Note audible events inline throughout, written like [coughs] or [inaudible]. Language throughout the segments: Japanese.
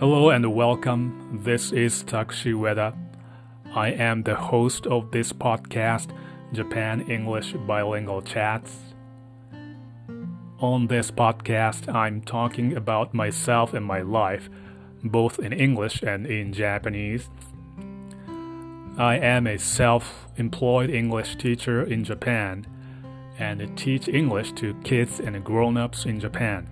Hello and welcome. This is Takushi Ueda. I am the host of this podcast, Japan English Bilingual Chats. On this podcast, I'm talking about myself and my life, both in English and in Japanese. I am a self employed English teacher in Japan and teach English to kids and grown ups in Japan.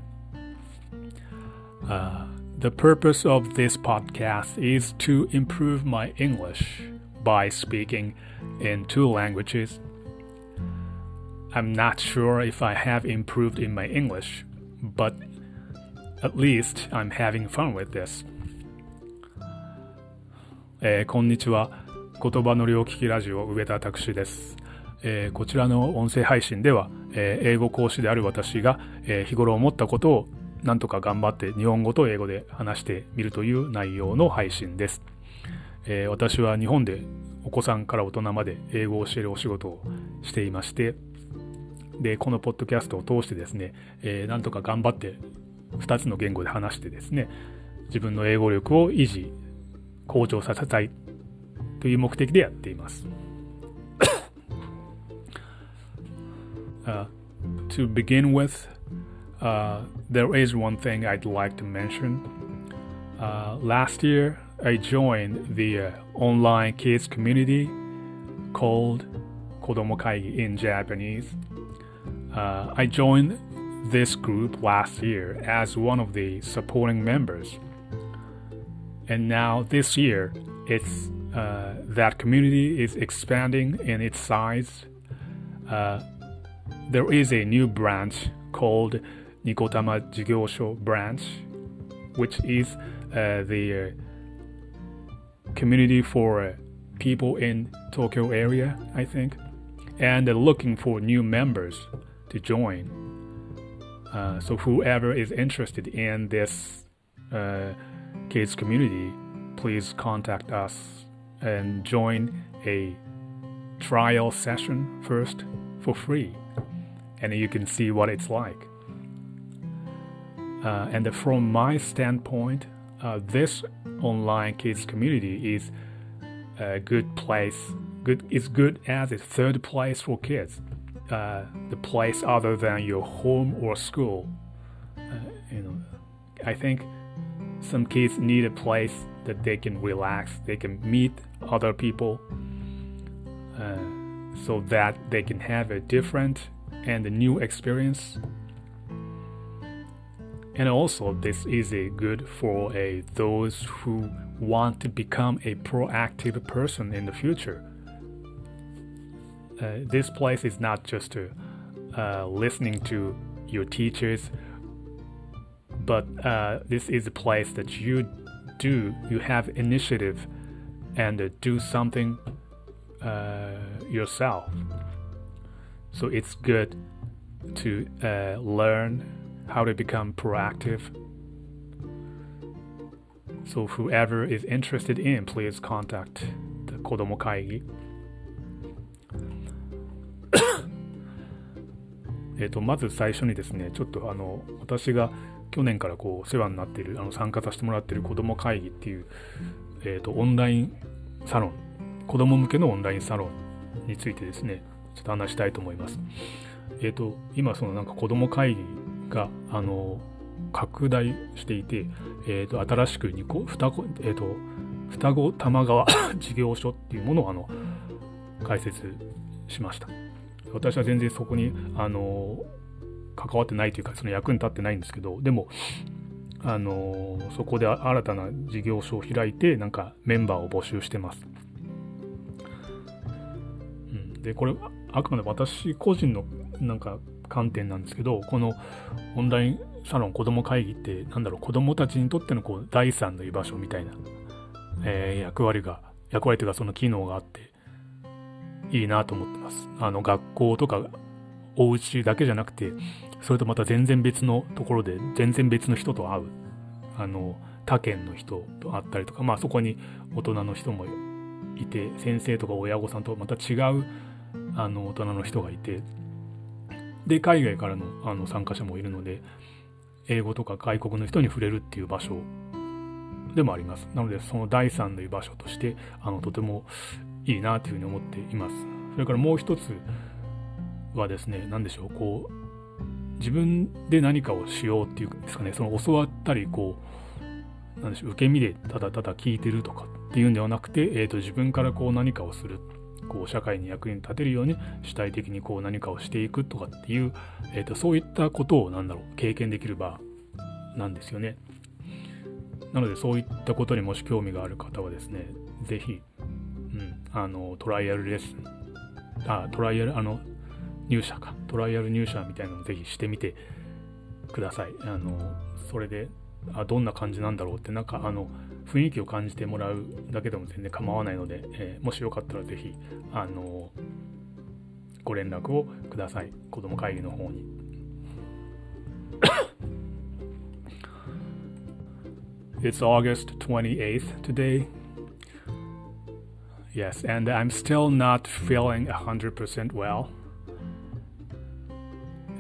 Uh, the purpose of this podcast is to improve my English by speaking in two languages. I'm not sure if I have improved in my English, but at least I'm having fun with this. えー、こんにちは。言葉の両利きラジオ上田拓です、えー、こちらの音声配信では、えー、英語講師である私が、え日頃思ったことを なんとか頑張って日本語と英語で話してみるという内容の配信です。えー、私は日本でお子さんから大人まで英語を教えるお仕事をしていまして、で、このポッドキャストを通してですね、えー、なんとか頑張って2つの言語で話してですね、自分の英語力を維持、向上させたいという目的でやっています。[coughs] uh, to begin with, Uh, there is one thing I'd like to mention. Uh, last year, I joined the uh, online kids community called Kodomo Kaigi in Japanese. Uh, I joined this group last year as one of the supporting members. And now this year, it's uh, that community is expanding in its size. Uh, there is a new branch called Nikotama Jigyosho branch, which is uh, the uh, community for uh, people in Tokyo area, I think, and looking for new members to join. Uh, so whoever is interested in this uh, kids community, please contact us and join a trial session first for free, and you can see what it's like. Uh, and from my standpoint, uh, this online kids community is a good place. Good, it's good as a third place for kids. Uh, the place other than your home or school. Uh, you know, I think some kids need a place that they can relax, they can meet other people, uh, so that they can have a different and a new experience and also this is a good for a those who want to become a proactive person in the future. Uh, this place is not just uh, listening to your teachers but uh, this is a place that you do you have initiative and do something uh, yourself. So it's good to uh, learn how to become proactive. So whoever is interested in, please contact the Kodomo Kaigi. [coughs] えっとまず最初にですね、ちょっとあの私が去年からこう世話になっているあの参加させてもらっている子ども会議っていう、えっとオンラインサロン、子ども向けのオンラインサロンについてですね、ちょっと話したいと思います。えっ、と今そのなんか子ども会議があの拡大していて、えーと、新しく2個双子、えーと、双子玉川 [coughs] 事業所っていうものをあの開設しました。私は全然そこにあの関わってないというかその役に立ってないんですけどでもあのそこで新たな事業所を開いてなんかメンバーを募集してます、うん、でこれあくまで私個人のなんか観点なんですけどこのオンラインサロン子ども会議ってなんだろう子どもたちにとってのこう第三の居場所みたいな、えー、役割が役割というかその機能があっていいなと思ってます。あの学校とかお家だけじゃなくてそれとまた全然別のところで全然別の人と会うあの他県の人と会ったりとかまあそこに大人の人もいて先生とか親御さんとまた違うあの大人の人がいてで海外からのあの参加者もいるので英語とか外国の人に触れるっていう場所でもあります。なので、その第3の居場所として、あの、とてもいいなというふうに思っています。それからもう一つはですね、何でしょう、こう、自分で何かをしようっていうんですかね、その教わったり、こう、なんでしょう、受け身でただただ聞いてるとかっていうんではなくて、えーと、自分からこう何かをする。こう社会に役に立てるように主体的にこう何かをしていくとかっていう、えーと、そういったことを何だろう経験できる場なんですよね。なのでそういったことにもし興味がある方はですね、是非、うん、あのトライアルレッスン、あ、トライアル、あの、入社か、トライアル入社みたいなのをぜひしてみてください。あの、それで、あどんな感じなんだろうって、なんかあの、雰囲気を感じてもらうだけでも全然構わないので、えー、もしよかったらぜひ、あの、ご連絡をください。子供会議の方に。[coughs] It's August 28th today. Yes, and I'm still not feeling 100% well.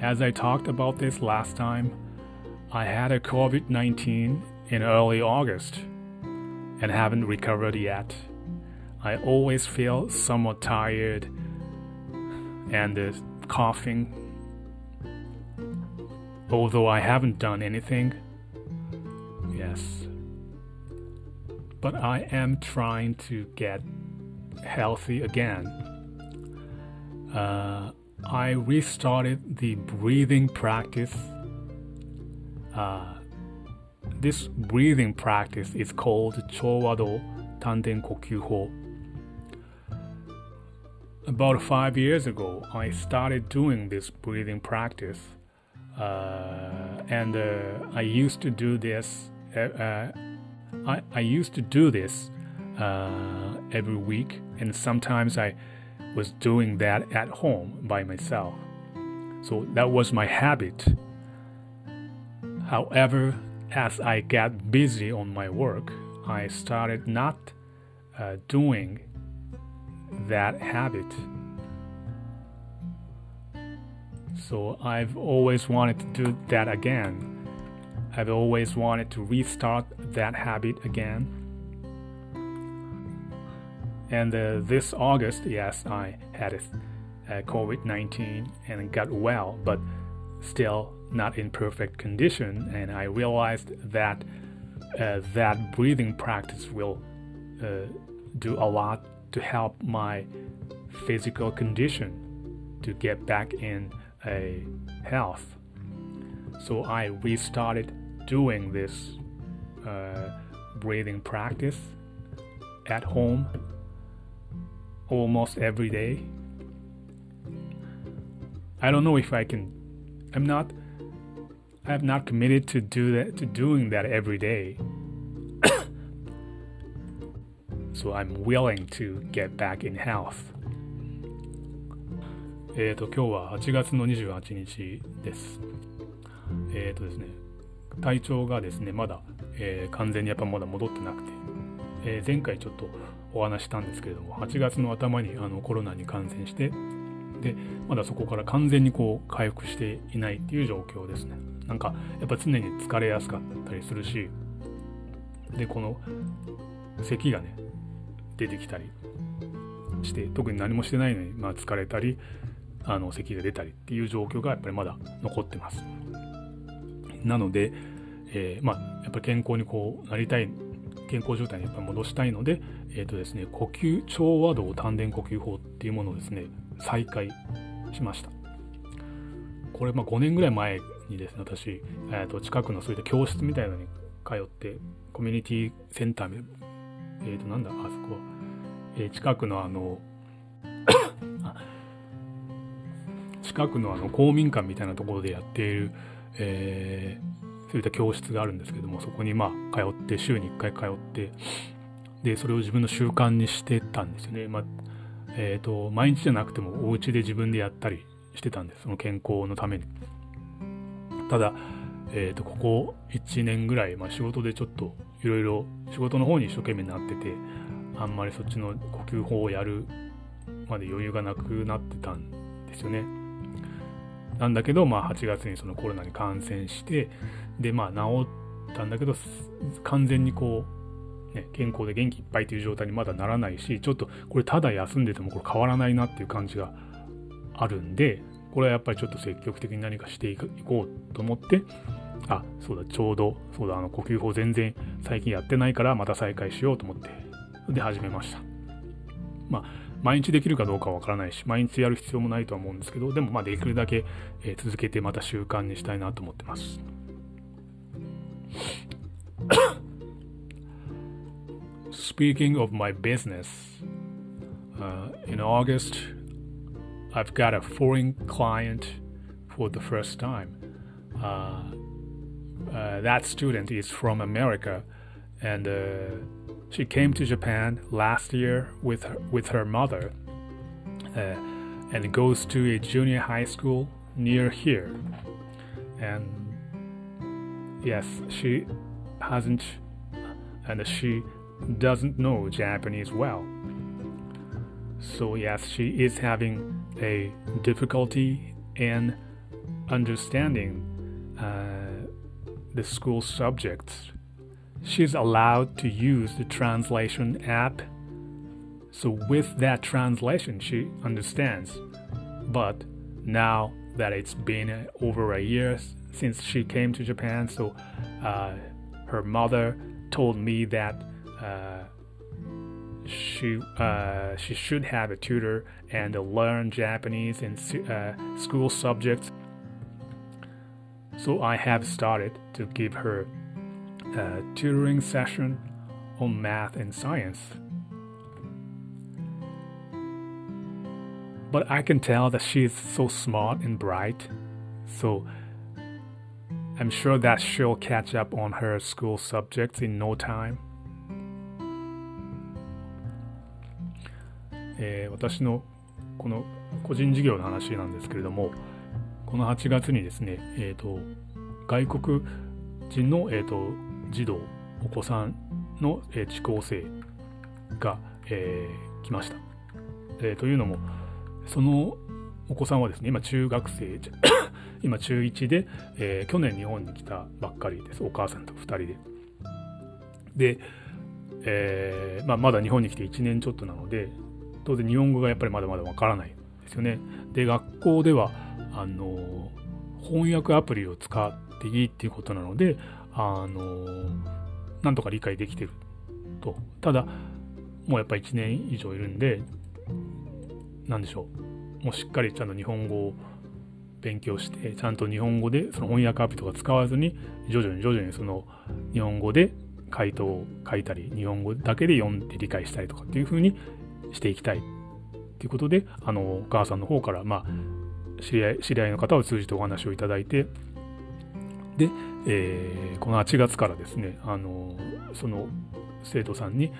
As I talked about this last time, I had a COVID 19 in early August and haven't recovered yet. I always feel somewhat tired and uh, coughing. Although I haven't done anything, yes. But I am trying to get healthy again. Uh, I restarted the breathing practice. Uh, this breathing practice is called Chowado Tanden Kokyuho. About five years ago, I started doing this breathing practice, uh, and uh, I used to do this. Uh, uh, I, I used to do this uh, every week, and sometimes I was doing that at home by myself. So that was my habit. However, as I got busy on my work, I started not uh, doing that habit. So I've always wanted to do that again. I've always wanted to restart that habit again. And uh, this August, yes, I had a COVID 19 and got well, but still not in perfect condition. And I realized that uh, that breathing practice will uh, do a lot to help my physical condition to get back in a health. So I restarted doing this uh, breathing practice at home almost every day. I don't know if I can. I'm not. I have not committed to do that to doing that every day. [coughs] so I'm willing to get back in health. えっ、と今日は8月の28日です。えっ、ー、とですね、体調がですねまだ、えー、完全にやっぱまだ戻ってなくて、えー、前回ちょっとお話したんですけれども8月の頭にあのコロナに感染してでまだそこから完全にこう回復していないっていう状況ですねなんかやっぱ常に疲れやすかったりするしでこの咳がね出てきたりして特に何もしてないのに、まあ、疲れたりあの咳が出たりっていう状況がやっぱりまだ残ってますなので、えー、まあやっぱり健康にこうなりたい健康状態にやっぱ戻したいので、え、ー、とですね、呼吸、調和道丹田呼吸法っていうものをですね、再開しました。これ、まあ5年ぐらい前にですね、私、えー、と近くのそういった教室みたいなのに通って、コミュニティセンター、えっ、ー、と、なんだ、あそこ、えー、近くのあの [coughs] 近くのあの公民館みたいなところでやっている、えー、そういった教室があるんですけどもそこにまあ通って週に1回通ってでそれを自分の習慣にしてたんですよね。まあえーと、毎日じゃなくてもお家で自分でやったりしてたんですその健康のために。ただ、えーと、ここ1年ぐらい、まあ、仕事でちょっといろいろ仕事の方に一生懸命なっててあんまりそっちの呼吸法をやるまで余裕がなくなってたんですよね。なんだけど、まあ、8月にそのコロナに感染してでまあ治ったんだけど完全にこうね、健康で元気いっぱいという状態にまだならないしちょっとこれただ休んでてもこれ変わらないなっていう感じがあるんでこれはやっぱりちょっと積極的に何かしていこうと思ってあそうだちょうどそうだあの呼吸法全然最近やってないからまた再開しようと思ってで始めました。まあ毎日できるかどうかはわからないし毎日やる必要もないとは思うんですけどでもまあできるだけ、え、続けてまた習慣にしたいなと思ってます。Speaking of my business, uh, in August, I've got a foreign client for the first time. Uh, uh, that student is from America, and uh, she came to Japan last year with her, with her mother, uh, and goes to a junior high school near here. And yes, she hasn't, and she doesn't know Japanese well. So, yes, she is having a difficulty in understanding uh, the school subjects. She's allowed to use the translation app. So, with that translation, she understands. But now that it's been over a year since she came to Japan, so uh, her mother told me that uh, she uh, she should have a tutor and learn Japanese and uh, school subjects. So I have started to give her a tutoring session on math and science. But I can tell that she is so smart and bright, so I'm sure that she'll catch up on her school subjects in no time. えー、私のこの個人事業の話なんですけれどもこの8月にですね、えーと、外国人の、えーと、児童お子さんの、えー、地高生が、えー、来ました、えー、というのもそのお子さんはですね今中学生 [coughs] 今中1で、えー、去年日本に来たばっかりです。お母さんと2人で。で、えーまあ、まだ日本に来て1年ちょっとなので当然日本語がやっぱりまだまだわからないですよね。で学校ではあの翻訳アプリを使っていいっていうことなのであのなんとか理解できてるとただもうやっぱ1年以上いるんで何でしょうもうしっかりちゃんと日本語を勉強してちゃんと日本語でその翻訳アプリとか使わずに徐々に徐々にその日本語で回答を書いたり日本語だけで読んで理解したりとかっていうふうにしていきたいっていうことであのお母さんの方からまあ知り合い知り合いの方を通じてお話をいただいてで、えー、この8月からですねあのその生徒さんに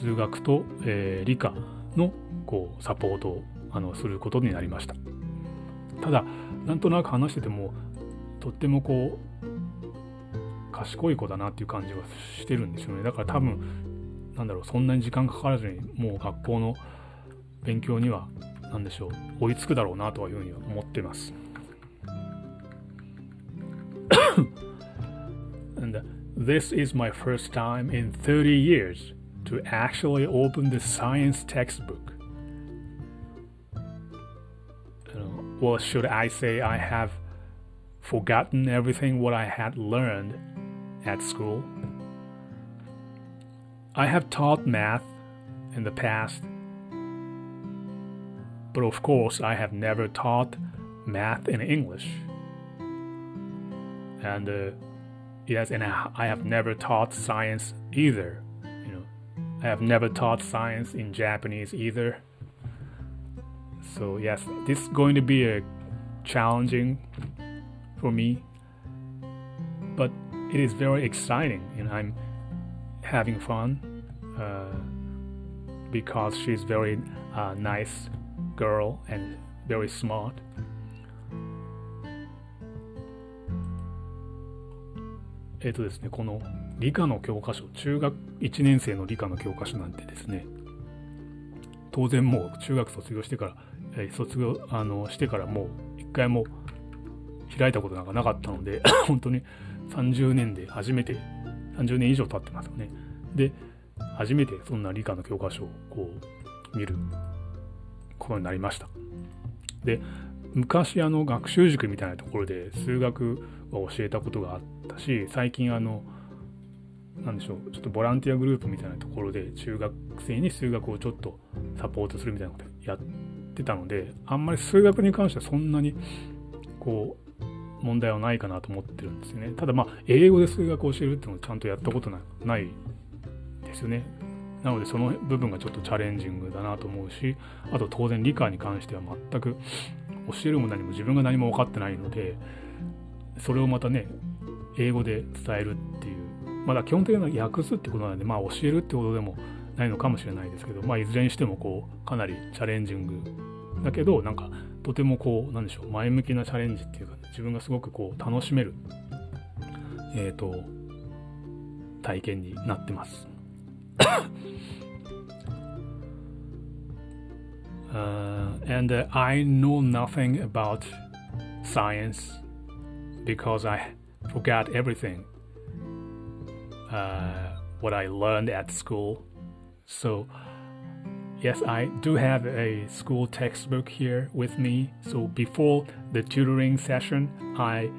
数学と、えー、理科のこうサポートをあのすることになりました。ただなんとなく話しててもとってもこう賢い子だなっていう感じがしてるんですよね。だから多分なんだろうそんなに時間かからずにもう学校の勉強には何でしょう追いつくだろうなというふうに思ってます。And this is my first time in 30 years to actually open the science textbook. Well, should I say I have forgotten everything what I had learned at school? I have taught math in the past, but of course, I have never taught math in English. And uh, yes, and I have never taught science either. You know, I have never taught science in Japanese either. So yes, this is going to be a challenging for me, but it is very exciting, and I'm having fun uh, because she's very uh, nice girl and very smart. えっ、とですね、この理科の教科書、中学1年生の理科の教科書なんてですね、当然もう中学卒業してから、えー、卒業あのしてからもう一回も開いたことなんかなかったので、本当に30年で初めて、30年以上経ってますよね。で初めてそんな理科の教科書をこう見ることになりましたで昔あの学習塾みたいなところで数学を教えたことがあったし最近あのなんでしょうちょっとボランティアグループみたいなところで中学生に数学をちょっとサポートするみたいなことやってたのであんまり数学に関してはそんなにこう問題はないかなと思ってるんですよね。ただまあ英語で数学を教えるっていうのをちゃんとやったことないですよね。なのでその部分がちょっとチャレンジングだなと思うしあと当然理科に関しては全く教えるも何も自分が何も分かってないのでそれをまたね英語で伝えるっていうまだ基本的には訳すってことなんでまあ教えるってことでもないのかもしれないですけどまあいずれにしてもこうかなりチャレンジングだけどなんかとてもこうなんでしょう前向きなチャレンジっていうか、ね、自分がすごくこう楽しめるえ、ー、と体験になってます。uh, and uh, I know nothing about science because I forgot everything uh, what I learned at school. So, yes, I do have a school textbook here with me. So, before the tutoring session, I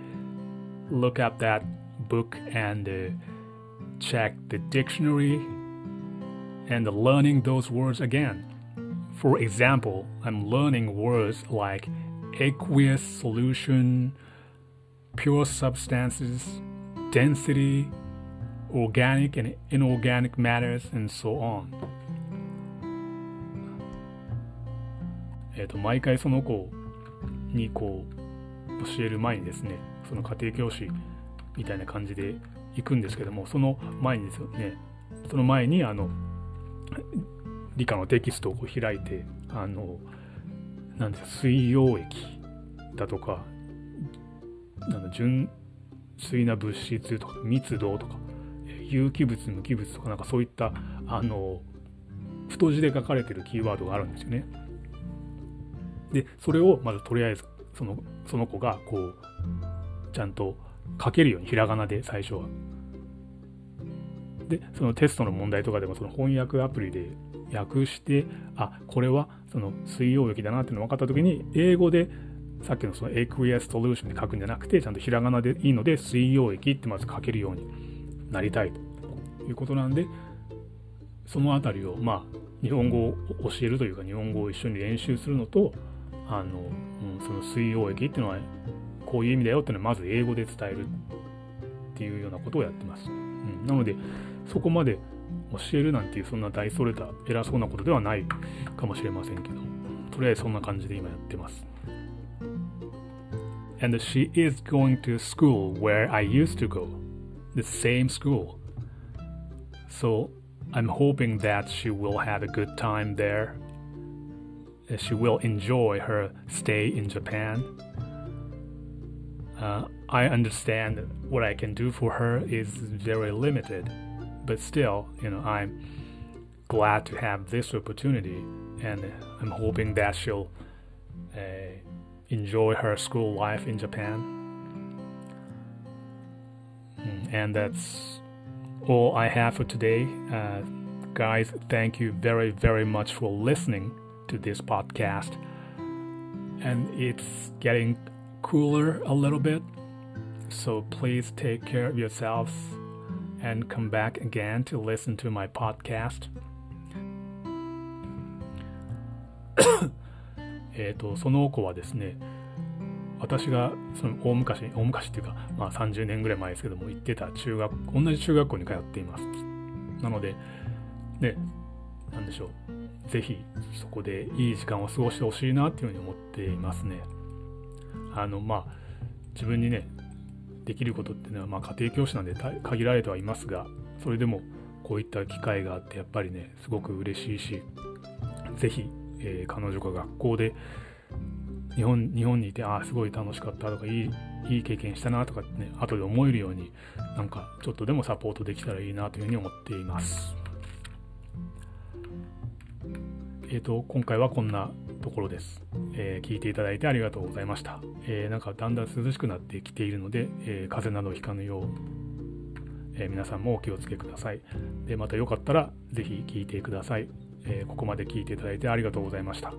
look up that book and uh, check the dictionary and learning those words again. For example, I'm learning words like aqueous solution, pure substances, density, organic and inorganic matters, and so on. えっ、と、毎回その子にこう、教える前にですね、その家庭教師みたいな感じで行くんですけども、その前にですよね、その前にあの、理科のテキストを開いてあのなんですか水溶液だとかなん純粋な物質とか密度とか有機物無機物とかなんかそういったあの太字で書かれてるキーワードがあるんですよね。でそれをまずとりあえずそのその子がこうちゃんと書けるようにひらがなで最初は。でそのテストの問題とかでもその翻訳アプリで訳してあこれはその水溶液だなっていうの分かった時に英語でさっきのその aqueous solution で書くんじゃなくてちゃんとひらがなでいいので水溶液ってまず書けるようになりたいということなんでその辺りをまあ日本語を教えるというか日本語を一緒に練習するのとあの、うん、その水溶液っていうのはこういう意味だよっていうのはまず英語で伝えるっていうようなことをやってます。うん、なのでそこまで教えるなんていうそんな大それた偉そうなことではないかもしれませんけど、とりあえずそんな感じで今やってます。And she is going to school where I used to go, the same school. So I'm hoping that she will have a good time there. She will enjoy her stay in Japan. Uh, I understand what I can do for her is very limited but still, you know, I'm glad to have this opportunity, and I'm hoping that she'll uh, enjoy her school life in Japan. Mm, and that's all I have for today. Uh, guys, thank you very, very much for listening to this podcast. And it's getting cooler a little bit, so please take care of yourselves and come back again to listen to my podcast. えと、その子はですね、私がその大昔、大昔っていうか、まあ30年ぐらい前ですけども、行ってた中学、同じ中学校に通っています。なので、ね、なんでしょう。ぜひ、そこでいい時間を過ごしてほしいなっていうふうに思っていますね。あの、まあ、自分にね、できることっていうのは、まあ、家庭教師なんで限られてはいますがそれでもこういった機会があってやっぱりねすごく嬉しいし是非、えー、彼女が学校で日本日本にいてああすごい楽しかったとかいいいい経験したなとかってね後で思えるようになんかちょっとでもサポートできたらいいなというふうに思っています。えっ、ー、と今回はこんなところです、えー、聞いていただいてありがとうございました。えー、なんかだんだん涼しくなってきているので、え、風邪などひかぬよう、え皆さんもお気をつけください。で、またよかったらぜひ聴いてください。えここまで聞いていただいてありがとうございました。